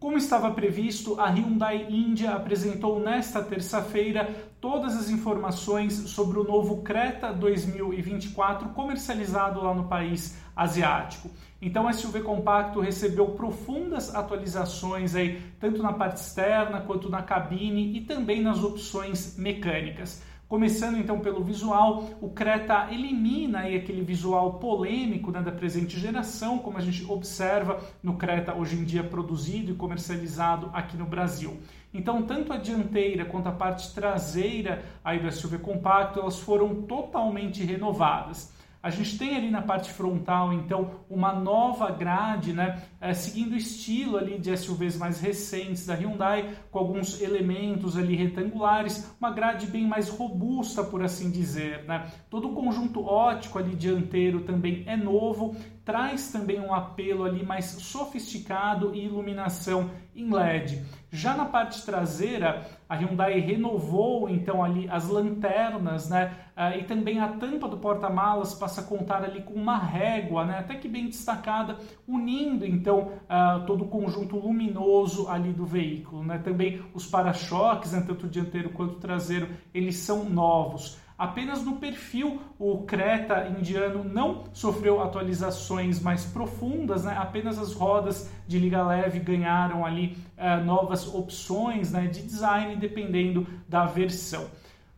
Como estava previsto, a Hyundai India apresentou nesta terça-feira todas as informações sobre o novo Creta 2024 comercializado lá no país asiático. Então, o SUV compacto recebeu profundas atualizações aí, tanto na parte externa quanto na cabine e também nas opções mecânicas. Começando então pelo visual, o Creta elimina aí aquele visual polêmico né, da presente geração, como a gente observa no Creta hoje em dia produzido e comercializado aqui no Brasil. Então, tanto a dianteira quanto a parte traseira aí do SUV compacto, elas foram totalmente renovadas. A gente tem ali na parte frontal, então, uma nova grade, né, é, seguindo o estilo ali de SUVs mais recentes da Hyundai, com alguns elementos ali retangulares, uma grade bem mais robusta, por assim dizer, né. Todo o conjunto ótico ali dianteiro também é novo, traz também um apelo ali mais sofisticado e iluminação em LED. Já na parte traseira, a Hyundai renovou então ali as lanternas, né? Uh, e também a tampa do porta-malas passa a contar ali com uma régua, né? Até que bem destacada, unindo então uh, todo o conjunto luminoso ali do veículo, né? Também os para-choques, né? tanto dianteiro quanto traseiro, eles são novos. Apenas no perfil o Creta indiano não sofreu atualizações mais profundas, né? apenas as rodas de liga leve ganharam ali uh, novas opções né, de design dependendo da versão.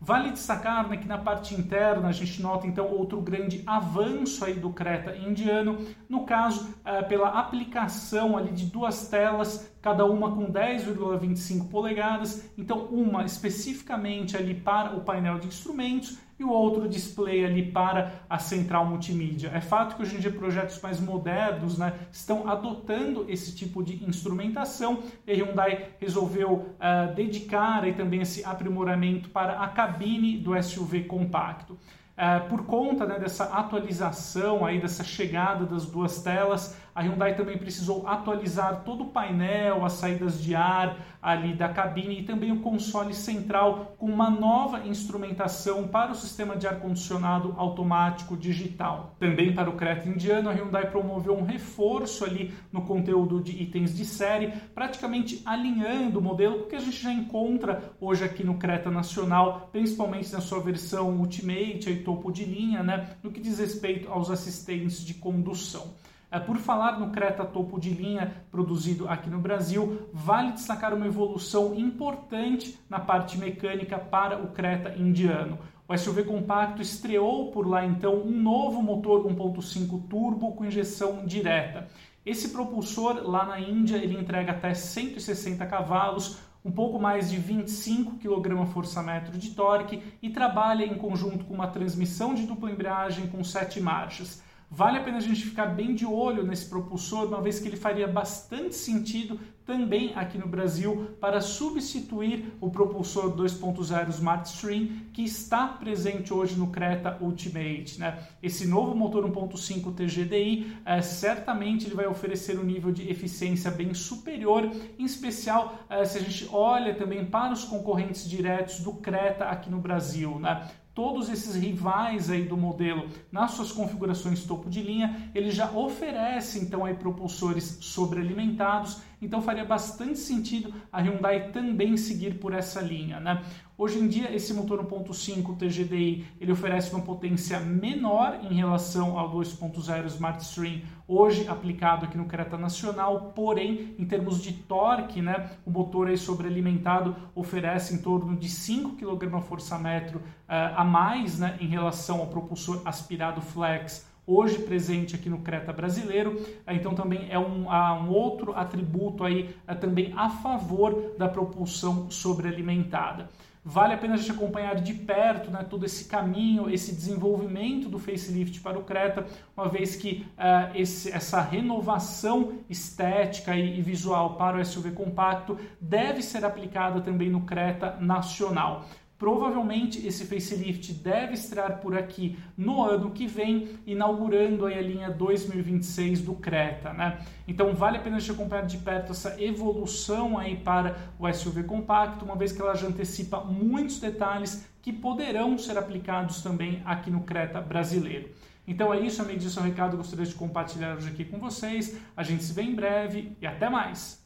Vale destacar né, que na parte interna a gente nota então outro grande avanço aí do Creta indiano, no caso uh, pela aplicação ali de duas telas cada uma com 10,25 polegadas, então uma especificamente ali para o painel de instrumentos e o outro display ali para a central multimídia. É fato que hoje em dia projetos mais modernos né, estão adotando esse tipo de instrumentação e a Hyundai resolveu uh, dedicar aí também esse aprimoramento para a cabine do SUV compacto. Uh, por conta né, dessa atualização aí dessa chegada das duas telas, a Hyundai também precisou atualizar todo o painel, as saídas de ar ali da cabine e também o console central com uma nova instrumentação para o sistema de ar-condicionado automático digital. Também para o Creta indiano, a Hyundai promoveu um reforço ali no conteúdo de itens de série, praticamente alinhando o modelo que a gente já encontra hoje aqui no Creta Nacional, principalmente na sua versão Ultimate topo de linha, né, no que diz respeito aos assistentes de condução. É, por falar no Creta topo de linha produzido aqui no Brasil, vale destacar uma evolução importante na parte mecânica para o Creta indiano. O SUV compacto estreou por lá então um novo motor 1.5 turbo com injeção direta. Esse propulsor lá na Índia ele entrega até 160 cavalos, um pouco mais de 25 kgfm de torque e trabalha em conjunto com uma transmissão de dupla embreagem com 7 marchas. Vale a pena a gente ficar bem de olho nesse propulsor, uma vez que ele faria bastante sentido também aqui no Brasil para substituir o propulsor 2.0 Smart Stream que está presente hoje no Creta Ultimate. Né? Esse novo motor 1.5 TGDI é, certamente ele vai oferecer um nível de eficiência bem superior, em especial é, se a gente olha também para os concorrentes diretos do Creta aqui no Brasil. Né? Todos esses rivais aí do modelo nas suas configurações topo de linha, ele já oferece então aí propulsores sobrealimentados, então faria bastante sentido a Hyundai também seguir por essa linha, né? Hoje em dia esse motor 1.5 TGDI, ele oferece uma potência menor em relação ao 2.0 Smart Stream hoje aplicado aqui no Creta Nacional, porém em termos de torque, né, o motor aí sobrealimentado oferece em torno de 5 kgfm uh, a mais, né, em relação ao propulsor aspirado flex hoje presente aqui no Creta brasileiro. Então também é um, um outro atributo aí é, também a favor da propulsão sobrealimentada. Vale a pena a gente acompanhar de perto né, todo esse caminho, esse desenvolvimento do facelift para o Creta, uma vez que uh, esse, essa renovação estética e, e visual para o SUV compacto deve ser aplicada também no Creta nacional. Provavelmente esse facelift deve estrear por aqui no ano que vem, inaugurando a linha 2026 do Creta, né? Então vale a pena gente acompanhar de perto essa evolução aí para o SUV compacto, uma vez que ela já antecipa muitos detalhes que poderão ser aplicados também aqui no Creta brasileiro. Então é isso, amigos, esse é o recado que eu gostaria de compartilhar hoje aqui com vocês. A gente se vê em breve e até mais!